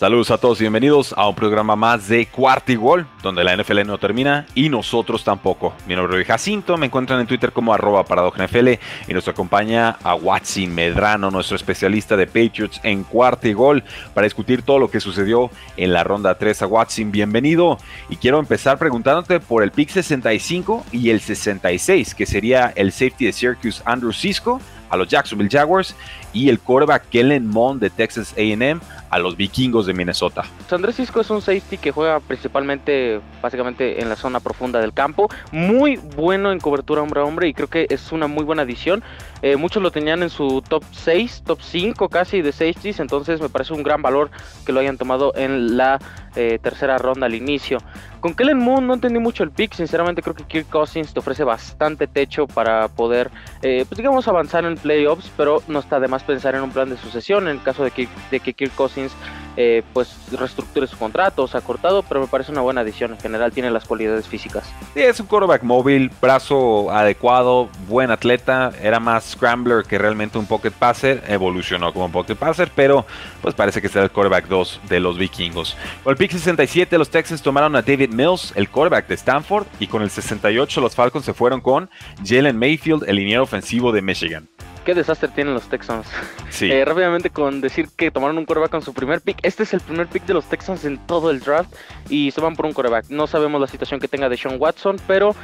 Saludos a todos y bienvenidos a un programa más de Cuarto y Gol, donde la NFL no termina y nosotros tampoco. Mi nombre es Jacinto, me encuentran en Twitter como arroba NFL y nos acompaña a Watson Medrano, nuestro especialista de Patriots en Cuarto y Gol, para discutir todo lo que sucedió en la ronda 3. A Watson, bienvenido. Y quiero empezar preguntándote por el pick 65 y el 66, que sería el safety de Syracuse Andrew Cisco a los Jacksonville Jaguars y el quarterback Kellen Mond de Texas AM a los vikingos de Minnesota. Andrés Cisco es un safety que juega principalmente, básicamente en la zona profunda del campo. Muy bueno en cobertura hombre a hombre y creo que es una muy buena adición. Eh, muchos lo tenían en su top 6, top 5 casi de safeties, entonces me parece un gran valor que lo hayan tomado en la eh, tercera ronda al inicio. Con Kellen Moon no entendí mucho el pick, sinceramente creo que Kirk Cousins te ofrece bastante techo para poder, eh, pues digamos, avanzar en playoffs, pero no está de más pensar en un plan de sucesión en el caso de que, de que Kirk Cousins eh, pues reestructure su contrato, se ha cortado, pero me parece una buena adición. En general tiene las cualidades físicas. Sí, es un quarterback móvil, brazo adecuado, buen atleta, era más scrambler que realmente un pocket passer, evolucionó como un pocket passer, pero pues parece que será el quarterback 2 de los vikingos. Con el pick 67 los Texans tomaron a David Mills, el quarterback de Stanford, y con el 68 los Falcons se fueron con Jalen Mayfield, el liniero ofensivo de Michigan qué desastre tienen los Texans. Sí. Eh, rápidamente con decir que tomaron un coreback con su primer pick. Este es el primer pick de los Texans en todo el draft y se van por un coreback. No sabemos la situación que tenga de Sean Watson, pero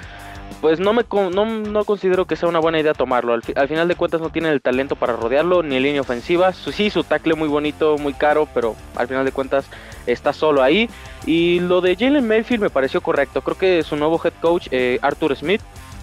pues no me no, considero que sea una buena idea tomarlo. Al, final de cuentas no tiene el talento para rodearlo ni línea ofensiva. Su, sí, su tackle muy bonito, muy caro, pero al final de cuentas está solo ahí. Y lo de Jalen Mayfield me pareció correcto. Creo que su nuevo head coach, eh, Arthur Smith,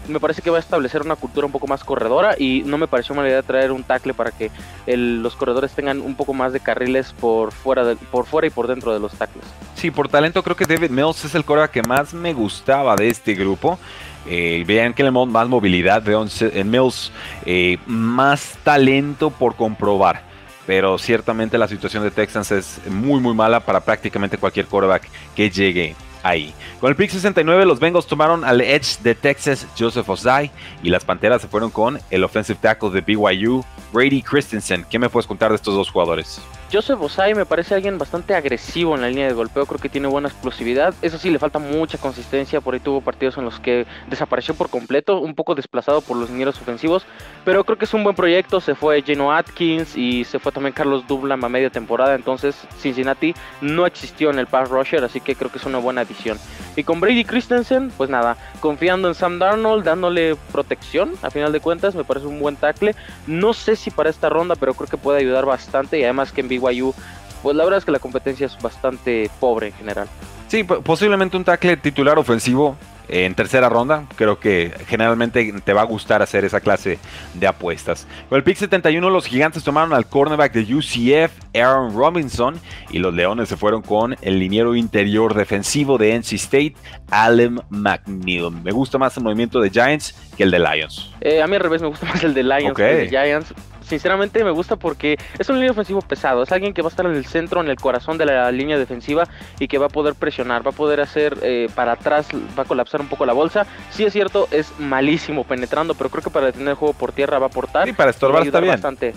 me parece que va a establecer una cultura un poco más corredora y no me pareció mala idea traer un tackle para que los corredores tengan un poco más de carriles por fuera, por fuera y por dentro de los tackles. Sí, por talento creo que David Mills es el coreback que más me gustaba de este grupo. Eh, vean que le más movilidad, veo en Mills eh, más talento por comprobar pero ciertamente la situación de Texans es muy muy mala para prácticamente cualquier quarterback que llegue ahí. Con el pick 69 los Bengals tomaron al edge de Texas Joseph Ozai y las Panteras se fueron con el offensive tackle de BYU Brady Christensen. ¿Qué me puedes contar de estos dos jugadores? Joseph Osai me parece alguien bastante agresivo en la línea de golpeo, creo que tiene buena explosividad. Eso sí, le falta mucha consistencia, por ahí tuvo partidos en los que desapareció por completo, un poco desplazado por los linieros ofensivos, pero creo que es un buen proyecto. Se fue Geno Atkins y se fue también Carlos Dublam a media temporada, entonces Cincinnati no existió en el pass rusher, así que creo que es una buena adición. Y con Brady Christensen, pues nada, confiando en Sam Darnold, dándole protección, a final de cuentas, me parece un buen tackle. No sé si para esta ronda, pero creo que puede ayudar bastante y además que en BYU, pues la verdad es que la competencia es bastante pobre en general. Sí, posiblemente un tackle titular ofensivo en tercera ronda. Creo que generalmente te va a gustar hacer esa clase de apuestas. Con el pick 71 los gigantes tomaron al cornerback de UCF, Aaron Robinson, y los leones se fueron con el liniero interior defensivo de NC State, Allen McNeil. Me gusta más el movimiento de Giants que el de Lions. Eh, a mí al revés, me gusta más el de Lions que el de Giants sinceramente me gusta porque es un línea ofensivo pesado. Es alguien que va a estar en el centro, en el corazón de la línea defensiva y que va a poder presionar, va a poder hacer eh, para atrás, va a colapsar un poco la bolsa. Sí es cierto, es malísimo penetrando, pero creo que para detener el juego por tierra va a aportar. Y para estorbar está bien. Bastante.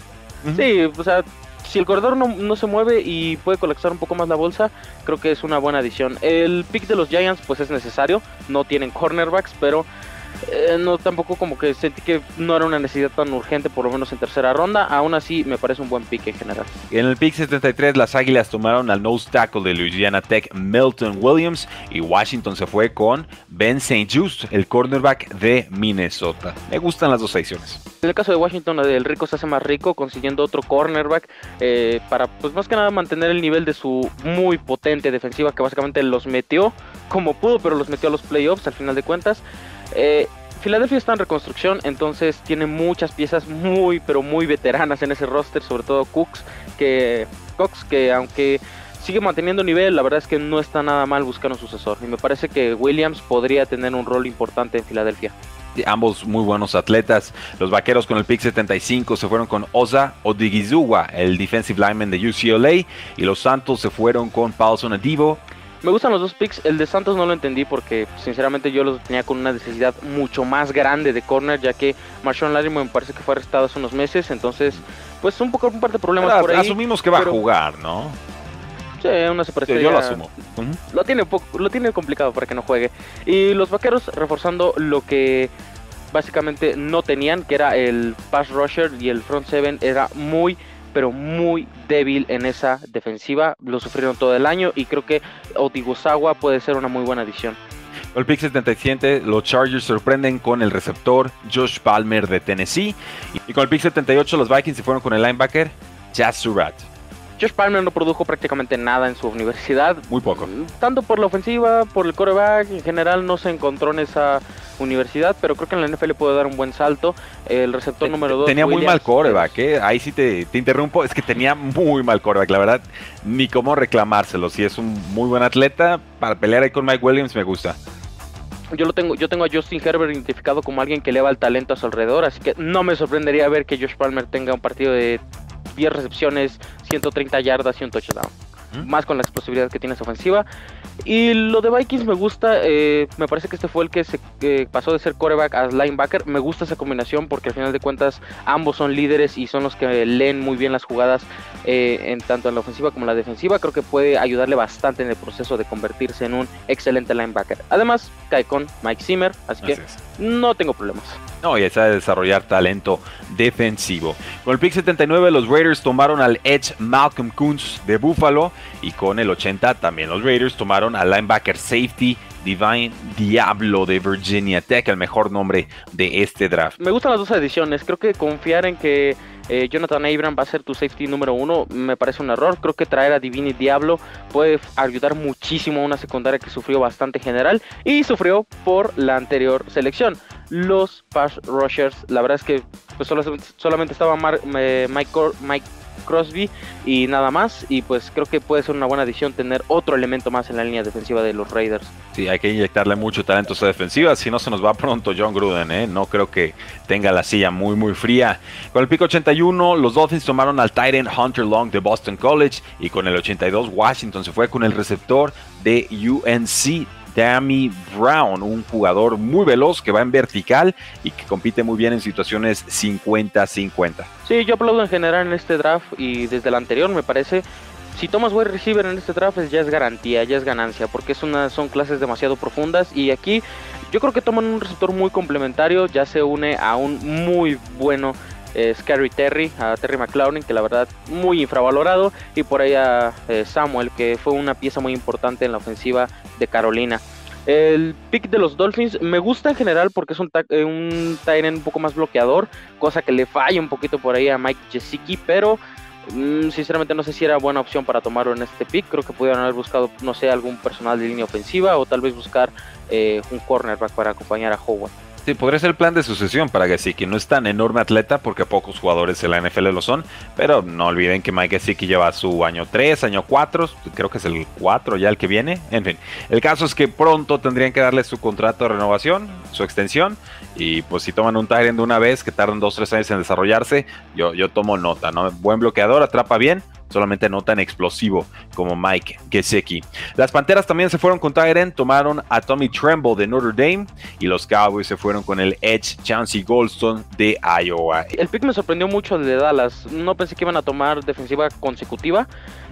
Sí, o sea, si el corredor no, no, se mueve y puede colapsar un poco más la bolsa, creo que es una buena adición. El pick de los Giants pues es necesario, no tienen cornerbacks, pero eh, no tampoco como que sentí que no era una necesidad tan urgente, por lo menos en tercera ronda. Aún así, me parece un buen pick en general. En el pick 73, las Águilas tomaron al nose tackle de Louisiana Tech, Milton Williams, y Washington se fue con Ben St. Just, el cornerback de Minnesota. Me gustan las dos secciones. En el caso de Washington, el rico se hace más rico consiguiendo otro cornerback eh, para, pues más que nada, mantener el nivel de su muy potente defensiva que básicamente los metió como pudo, pero los metió a los playoffs al final de cuentas. Eh, Filadelfia está en reconstrucción, entonces tiene muchas piezas muy, pero muy veteranas en ese roster, sobre todo Cooks, que Cox, que aunque sigue manteniendo nivel, la verdad es que no está nada mal buscar un sucesor. Y me parece que Williams podría tener un rol importante en Filadelfia. Ambos muy buenos atletas. Los vaqueros con el pick 75 se fueron con Oza Odigizuwa, el defensive lineman de UCLA. Y los Santos se fueron con Paulson Adivo, me gustan los dos picks. El de Santos no lo entendí porque sinceramente yo lo tenía con una necesidad mucho más grande de corner, ya que Marshawn Lattimore me parece que fue arrestado hace unos meses. Entonces, pues un poco un par de problemas por ahí. Asumimos que va a jugar, ¿no? Sí, una superestrella. yo lo asumo. Lo tiene poco, lo tiene complicado para que no juegue. Y los vaqueros reforzando lo que básicamente no tenían, que era el pass rusher y el front seven era muy pero muy débil en esa defensiva. Lo sufrieron todo el año y creo que Otigosawa puede ser una muy buena adición. El pick 77, los Chargers sorprenden con el receptor Josh Palmer de Tennessee. Y con el pick 78, los Vikings se fueron con el linebacker Jazz Surratt. Josh Palmer no produjo prácticamente nada en su universidad. Muy poco. Tanto por la ofensiva, por el coreback, en general no se encontró en esa universidad, pero creo que en la NFL puede dar un buen salto. El receptor número 2. Tenía muy mal coreback, ¿eh? ahí sí te, interrumpo, es que tenía muy mal coreback, la verdad, ni cómo reclamárselo. Si es un muy buen atleta, para pelear ahí con Mike Williams me gusta. Yo lo tengo, yo tengo a Justin Herbert identificado como alguien que eleva el talento a su alrededor, así que no me sorprendería ver que Josh Palmer tenga un partido de 10 recepciones, 130 yardas y un touchdown más con la explosividad que tiene esa ofensiva. Y lo de Vikings me gusta, eh, me parece que este fue el que se pasó de ser quarterback a linebacker. Me gusta esa combinación porque al final de cuentas ambos son líderes y son los que leen muy bien las jugadas eh, en tanto en la ofensiva como en la defensiva. Creo que puede ayudarle bastante en el proceso de convertirse en un excelente linebacker. Además, cae con Mike Zimmer, así, que no tengo problemas. No, y sabe desarrollar talento defensivo. Con el pick 79 los Raiders tomaron al Edge Malcolm Kuntz de Buffalo y con el 80 también los Raiders tomaron al linebacker safety Divine Diablo de Virginia Tech, el mejor nombre de este draft. Me gustan las dos ediciones, creo que confiar en que eh, Jonathan Abram va a ser tu safety número uno me parece un error, creo que traer a Divine Diablo puede ayudar muchísimo a una secundaria que sufrió bastante general y sufrió por la anterior selección. Los pass rushers, la verdad es que pues, solamente estaba eh, Mike, Mike Crosby y nada más. Y pues creo que puede ser una buena adición tener otro elemento más en la línea defensiva de los Raiders. Sí, hay que inyectarle mucho talento a esa defensiva, si no se nos va pronto John Gruden, ¿eh? No creo que tenga la silla muy muy fría. Con el pico 81, los Dolphins tomaron al Titan Hunter Long de Boston College y con el 82 Washington se fue con el receptor de UNC Tammy Brown, un jugador muy veloz que va en vertical y que compite muy bien en situaciones 50-50. Sí, yo aplaudo en general en este draft y desde el anterior me parece si tomas wide receiver en este draft ya es garantía, ya es ganancia, porque es una, son clases demasiado profundas y aquí yo creo que toman un receptor muy complementario, ya se une a un muy bueno eh, Scary Terry, a Terry McLaurin, que la verdad muy infravalorado, y por ahí a eh, Samuel, que fue una pieza muy importante en la ofensiva de Carolina. El pick de los Dolphins me gusta en general porque es un, eh, un un poco más bloqueador, cosa que le falla un poquito por ahí a Mike Gesicki, pero mm, sinceramente no sé si era buena opción para tomarlo en este pick. Creo que pudieron haber buscado, no sé, algún personal de línea ofensiva o tal vez buscar un cornerback para acompañar a Howard. Sí, podría ser el plan de sucesión para Gesicki. No es tan enorme atleta porque pocos jugadores en la NFL lo son, pero no olviden que Mike Gesicki lleva su año 3, año 4, creo que es el 4 ya el que viene. En fin, el caso es que pronto tendrían que darle su contrato de renovación, su extensión, y pues si toman un Tyrant de una vez que tardan 2-3 años en desarrollarse, yo, yo tomo nota, ¿no? Buen bloqueador, atrapa bien, solamente no tan explosivo como Mike Gesicki. Las Panteras también se fueron con Tyrant, tomaron a Tommy Tremble de Notre Dame y los Cowboys se fueron con el Edge Chancey Goldstone de Iowa. El pick me sorprendió mucho de Dallas, no pensé que iban a tomar defensiva consecutiva,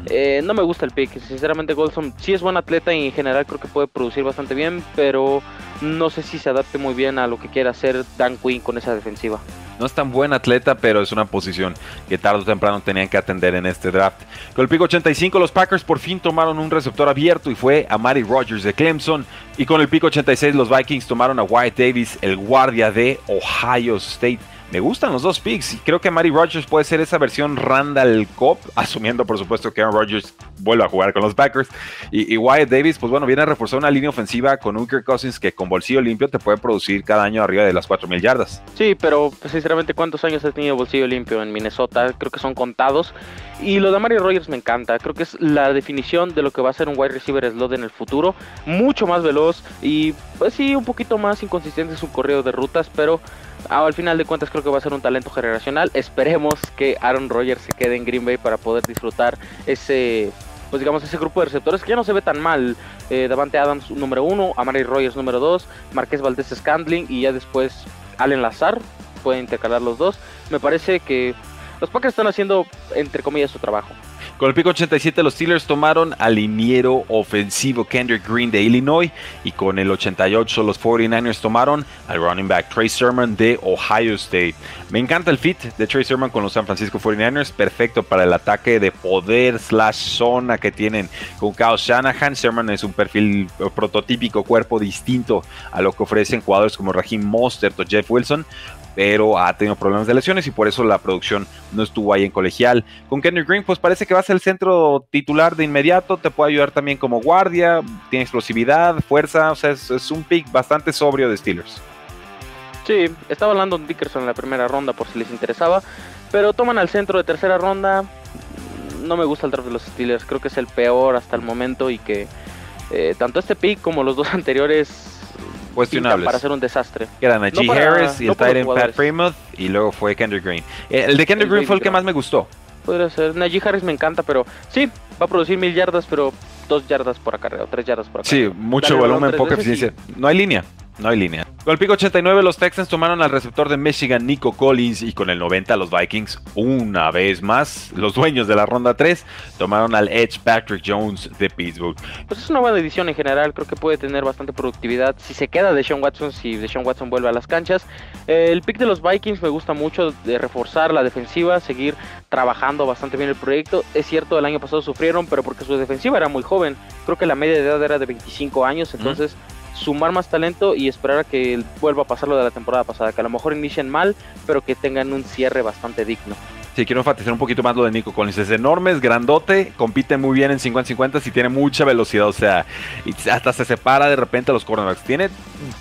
eh, no me gusta el pick, sinceramente Goldstone sí es buen atleta y en general creo que puede producir bastante bien, pero no sé si se adapte muy bien a lo que quiera hacer Dan Quinn con esa defensiva. No es tan buen atleta, pero es una posición que tarde o temprano tenían que atender en este draft. Con el pico 85, los Packers por fin tomaron un receptor abierto y fue a Matty Rogers de Clemson. Y con el pico 86, los Vikings tomaron a Wyatt Davis, el guardia de Ohio State. Me gustan los dos picks y creo que Mari Rogers puede ser esa versión Randall Cobb, asumiendo por supuesto que Aaron Rodgers vuelve a jugar con los Packers. Y, Wyatt Davis, pues bueno, viene a reforzar una línea ofensiva con un Kirk Cousins que con bolsillo limpio te puede producir cada año arriba de las 4.000 yardas. Sí, pero sinceramente, ¿cuántos años ha tenido bolsillo limpio en Minnesota? Creo que son contados. Y lo de Mario Rogers me encanta. Creo que es la definición de lo que va a ser un wide receiver slot en el futuro. Mucho más veloz y, pues sí, un poquito más inconsistente en su correo de rutas, pero al final de cuentas creo que va a ser un talento generacional. Esperemos que Aaron Rodgers se quede en Green Bay para poder disfrutar ese pues digamos ese grupo de receptores que ya no se ve tan mal. Eh, Davante Adams número uno, Amari Rogers número dos, Marqués Valdés Scandling y ya después Allen Lazar. Pueden intercalar los dos. Me parece que los Packers están haciendo entre comillas su trabajo. Con el pico 87 los Steelers tomaron al liniero ofensivo Kendrick Green de Illinois y con el 88 los 49ers tomaron al running back Trey Sermon de Ohio State. Me encanta el fit de Trey Sermon con los San Francisco 49ers, perfecto para el ataque de poder slash zona que tienen con Kyle Shanahan. Sermon es un perfil prototípico, cuerpo distinto a lo que ofrecen jugadores como Raheem Mostert o Jeff Wilson pero ha tenido problemas de lesiones y por eso la producción no estuvo ahí en colegial. Con Kendrick Green, pues parece que va a ser el centro titular de inmediato, te puede ayudar también como guardia, tiene explosividad, fuerza, o sea, es, un pick bastante sobrio de Steelers. Sí, estaba hablando de Dickerson en la primera ronda por si les interesaba, pero toman al centro de tercera ronda. No me gusta el draft de los Steelers, creo que es el peor hasta el momento y que eh, tanto este pick como los dos anteriores cuestionables. Para hacer un desastre. Eran Najee Harris y el Titan Pat Fremont y luego fue Kendrick Green. Eh, el de Kendrick Green fue el que más me gustó. Podría ser. Najee Harris me encanta, pero sí, va a producir mil yardas, pero dos yardas por acarreo, tres yardas por acarreo. Sí, mucho volumen, poca eficiencia. No hay línea. No hay línea. Con el pico 89 los Texans tomaron al receptor de Michigan Nico Collins y con el 90 los Vikings una vez más, los dueños de la ronda 3, tomaron al Edge Patrick Jones de Pittsburgh. Pues es una buena edición en general, creo que puede tener bastante productividad si se queda de Sean Watson, si de Sean Watson vuelve a las canchas. el pick de los Vikings me gusta mucho de reforzar la defensiva, seguir trabajando bastante bien el proyecto. Es cierto, el año pasado sufrieron, pero porque su defensiva era muy joven. Creo que la media de edad era de 25 años, entonces sumar más talento y esperar a que vuelva a pasar lo de la temporada pasada, que a lo mejor inicien mal, pero que tengan un cierre bastante digno. Sí, quiero enfatizar un poquito más lo de Nico Collins. Es enorme, es grandote, compite muy bien en 50-50 y tiene mucha velocidad. O sea, hasta se separa de repente a los cornerbacks. Tiene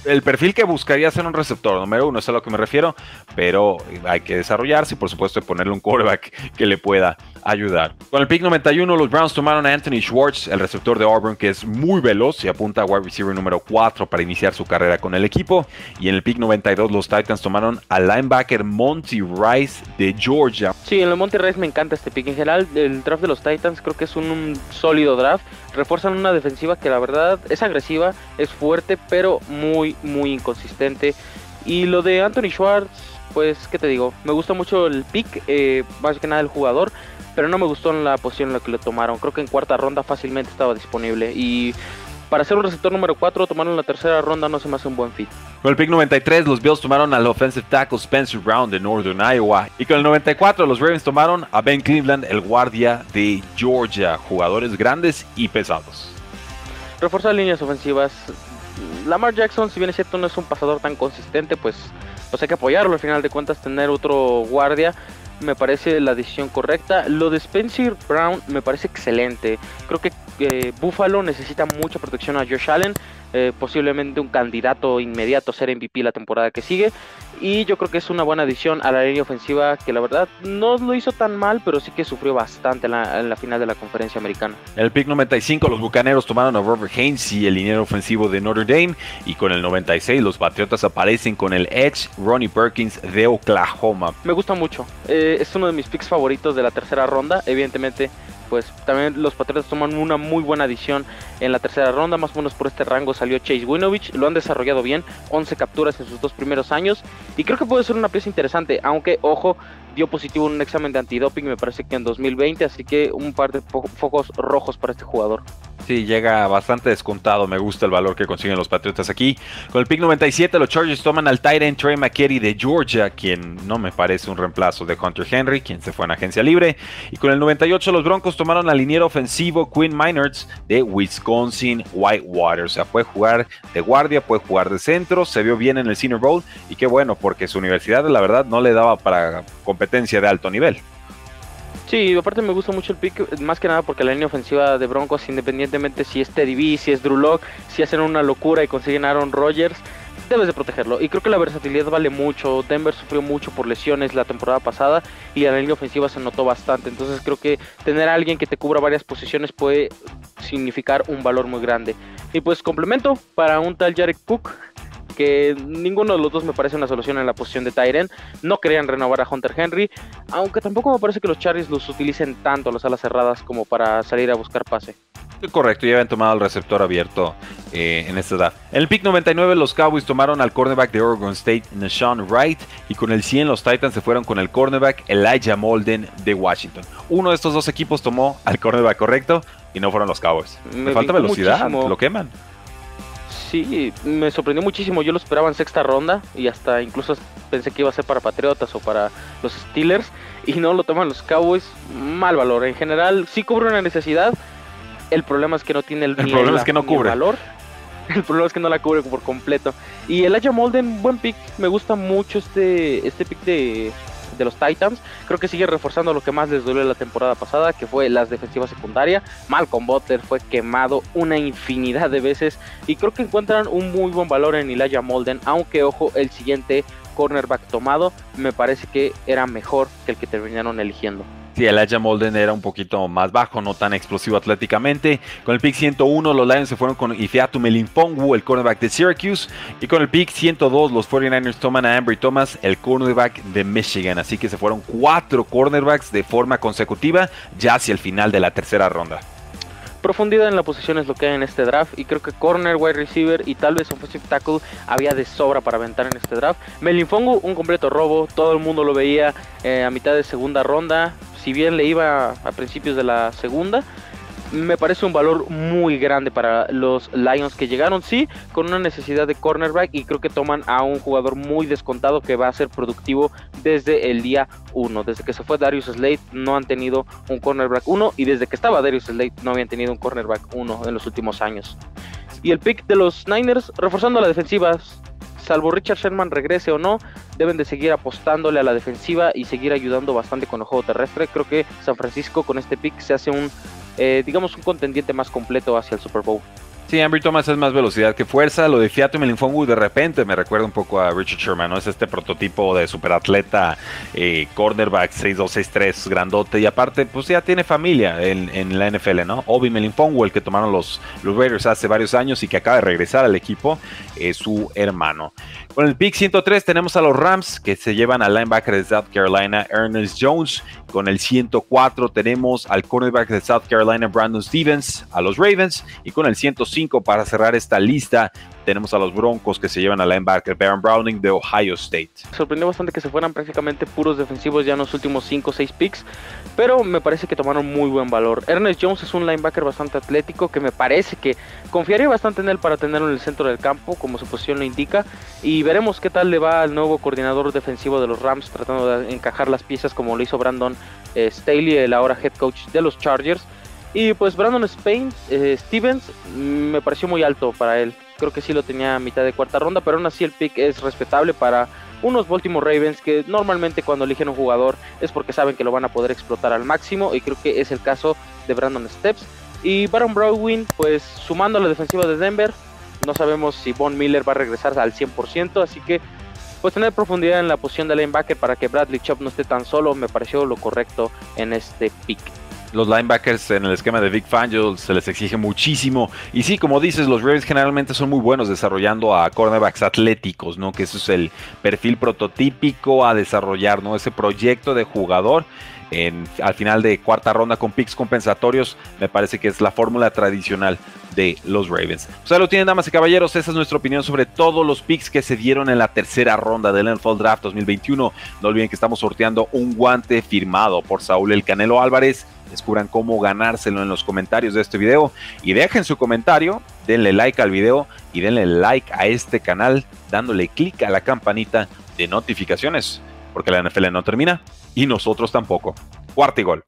el perfil que buscaría ser un receptor, número uno, es a lo que me refiero. Pero hay que desarrollarse y, por supuesto, ponerle un quarterback que le pueda ayudar. Con el pick 91, los Browns tomaron a Anthony Schwartz, el receptor de Auburn, que es muy veloz y apunta a wide receiver número 4 para iniciar su carrera con el equipo. Y en el pick 92, los Titans tomaron al linebacker Monty Rice de Georgia. Sí, en el Monty Rice me encanta este pick. En general, el draft de los Titans creo que es un, sólido draft. Refuerzan una defensiva que la verdad es agresiva, es fuerte, pero muy, muy inconsistente. Y lo de Anthony Schwartz, pues, ¿qué te digo? Me gusta mucho el pick, eh, más que nada el jugador pero no me gustó en la posición en la que lo tomaron. Creo que en cuarta ronda fácilmente estaba disponible y para ser un receptor número 4 tomaron la tercera ronda no se me hace un buen fit. Con el pick 93 los Bills tomaron al offensive tackle Spencer Brown de Northern Iowa y con el 94 los Ravens tomaron a Ben Cleveland, el guardia de Georgia, jugadores grandes y pesados. Reforzar líneas ofensivas. Lamar Jackson, si bien es cierto no es un pasador tan consistente, pues, pues hay que apoyarlo al final de cuentas tener otro guardia me parece la decisión correcta. Lo de Spencer Brown me parece excelente. Creo que eh, Buffalo necesita mucha protección a Josh Allen. Eh, posiblemente un candidato inmediato a ser MVP la temporada que sigue. Y yo creo que es una buena adición a la línea ofensiva que la verdad no lo hizo tan mal, pero sí que sufrió bastante en la, final de la conferencia americana. En el pick 95 los Bucaneros tomaron a Robert Hainsey, el liniero ofensivo de Notre Dame, y con el 96 los Patriotas aparecen con el Edge Ronnie Perkins de Oklahoma. Me gusta mucho, eh, es uno de mis picks favoritos de la tercera ronda, evidentemente pues también los Patriotas toman una muy buena adición en la tercera ronda, más o menos por este rango salió Chase Winovich, lo han desarrollado bien, 11 capturas en sus dos primeros años y creo que puede ser una pieza interesante, aunque ojo, dio positivo en un examen de antidoping me parece que en 2020, así que un par de focos rojos para este jugador. Sí, llega bastante descontado. Me gusta el valor que consiguen los Patriotas aquí. Con el pick 97, los Chargers toman al Tyrant Trey McKetty de Georgia, quien no me parece un reemplazo de Hunter Henry, quien se fue en agencia libre. Y con el 98, los Broncos tomaron al liniero ofensivo Quinn Minards de Wisconsin Whitewater. O sea, puede jugar de guardia, puede jugar de centro. Se vio bien en el Senior Bowl. Y qué bueno, porque su universidad, la verdad, no le daba para competencia de alto nivel. Sí, aparte me gusta mucho el pick, más que nada porque la línea ofensiva de Broncos, independientemente si es Teddy B, si es Drew Lock, si hacen una locura y consiguen Aaron Rodgers, debes de protegerlo. Y creo que la versatilidad vale mucho. Denver sufrió mucho por lesiones la temporada pasada y la línea ofensiva se notó bastante. Entonces creo que tener a alguien que te cubra varias posiciones puede significar un valor muy grande. Y pues complemento para un tal Jarek Cook que ninguno de los dos me parece una solución en la posición de Tyren. No querían renovar a Hunter Henry, aunque tampoco me parece que los Chargers los utilicen tanto las alas cerradas como para salir a buscar pase. Correcto, ya habían tomado el receptor abierto eh, en esta edad. En el pick 99 los Cowboys tomaron al cornerback de Oregon State, Nashawn Wright, y con el 100 los Titans se fueron con el cornerback Elijah Molden de Washington. Uno de estos dos equipos tomó al cornerback correcto y no fueron los Cowboys. Me, falta velocidad, lo queman sí, me sorprendió muchísimo. Yo lo esperaba en sexta ronda y hasta incluso pensé que iba a ser para Patriotas o para los Steelers y no lo toman los Cowboys. Mal valor. En general, sí cubre una necesidad. El problema es que no tiene el, el problema es que no cubre. valor. El problema es que no la cubre por completo. Y el Aya Molden, buen pick. Me gusta mucho este, este pick de, de los Titans. Creo que sigue reforzando lo que más les duele la temporada pasada, que fue las defensivas secundarias. Malcolm Butler fue quemado una infinidad de veces y creo que encuentran un muy buen valor en Elijah Molden, aunque ojo, el siguiente cornerback tomado me parece que era mejor que el que terminaron eligiendo. Sí, Elijah Molden era un poquito más bajo, no tan explosivo atléticamente. Con el pick 101, los Lions se fueron con Ifeatu Melinfongu, el cornerback de Syracuse. Y con el pick 102, los 49ers toman a Ambry Thomas, el cornerback de Michigan. Así que se fueron cuatro cornerbacks de forma consecutiva ya hacia el final de la tercera ronda profundidad en la posición es lo que hay en este draft y creo que corner, wide receiver y tal vez offensive tackle había de sobra para aventar en este draft. Melinfongu, un completo robo, todo el mundo lo veía eh, a mitad de segunda ronda, si bien le iba a principios de la segunda, me parece un valor muy grande para los Lions que llegaron, sí, con una necesidad de cornerback y creo que toman a un jugador muy descontado que va a ser productivo desde el día 1. Desde que se fue Darius Slade no han tenido un cornerback 1 y desde que estaba Darius Slade no habían tenido un cornerback 1 en los últimos años. Y el pick de los Niners, reforzando la defensiva, salvo Richard Sherman regrese o no, deben de seguir apostándole a la defensiva y seguir ayudando bastante con el juego terrestre. Creo que San Francisco con este pick se hace un, eh, digamos, un contendiente más completo hacia el Super Bowl. Sí, Ambry Thomas es más velocidad que fuerza. Lo de Fiato Melinfongu de repente me recuerda un poco a Richard Sherman, ¿no? Es este prototipo de superatleta, eh, cornerback 6'2", grandote. Y aparte, pues ya tiene familia en, la NFL, ¿no? Obi Melinfongu, el que tomaron los, Raiders hace varios años y que acaba de regresar al equipo, es su hermano. Con el pick 103 tenemos a los Rams que se llevan al linebacker de South Carolina, Ernest Jones. Con el 104 tenemos al cornerback de South Carolina, Brandon Stevens, a los Ravens. Y con el 105 para cerrar esta lista tenemos a los Broncos que se llevan al linebacker Baron Browning de Ohio State. Sorprendió bastante que se fueran prácticamente puros defensivos ya en los últimos 5 o 6 picks, pero me parece que tomaron muy buen valor. Ernest Jones es un linebacker bastante atlético que me parece que confiaría bastante en él para tenerlo en el centro del campo, como su posición lo indica, y veremos qué tal le va al nuevo coordinador defensivo de los Rams tratando de encajar las piezas como lo hizo Brandon eh, Staley, el ahora head coach de los Chargers. Y pues Brandon Spain, eh, Stevens mm, me pareció muy alto para él creo que sí lo tenía a mitad de cuarta ronda, pero aún así el pick es respetable para unos Baltimore Ravens que normalmente cuando eligen un jugador es porque saben que lo van a poder explotar al máximo y creo que es el caso de Brandon Steps. Y Baron Browning, pues sumando a la defensiva de Denver, no sabemos si Von Miller va a regresar al 100%, así que pues tener profundidad en la posición de linebacker para que Bradley Chop no esté tan solo me pareció lo correcto en este pick los linebackers en el esquema de Big Fangio se les exige muchísimo. Y sí, como dices, los Ravens generalmente son muy buenos desarrollando a cornerbacks atléticos, ¿no? Que eso es el perfil prototípico a desarrollar, ¿no? Ese proyecto de jugador. En, al final de cuarta ronda con picks compensatorios, me parece que es la fórmula tradicional de los Ravens. O sea, lo tienen, damas y caballeros. Esa es nuestra opinión sobre todos los picks que se dieron en la tercera ronda del NFL Draft 2021. No olviden que estamos sorteando un guante firmado por Saúl El Canelo Álvarez Descubran cómo ganárselo en los comentarios de este video y dejen su comentario, denle like al video y denle like a este canal dándole clic a la campanita de notificaciones, porque la NFL no termina y nosotros tampoco. Cuarto gol.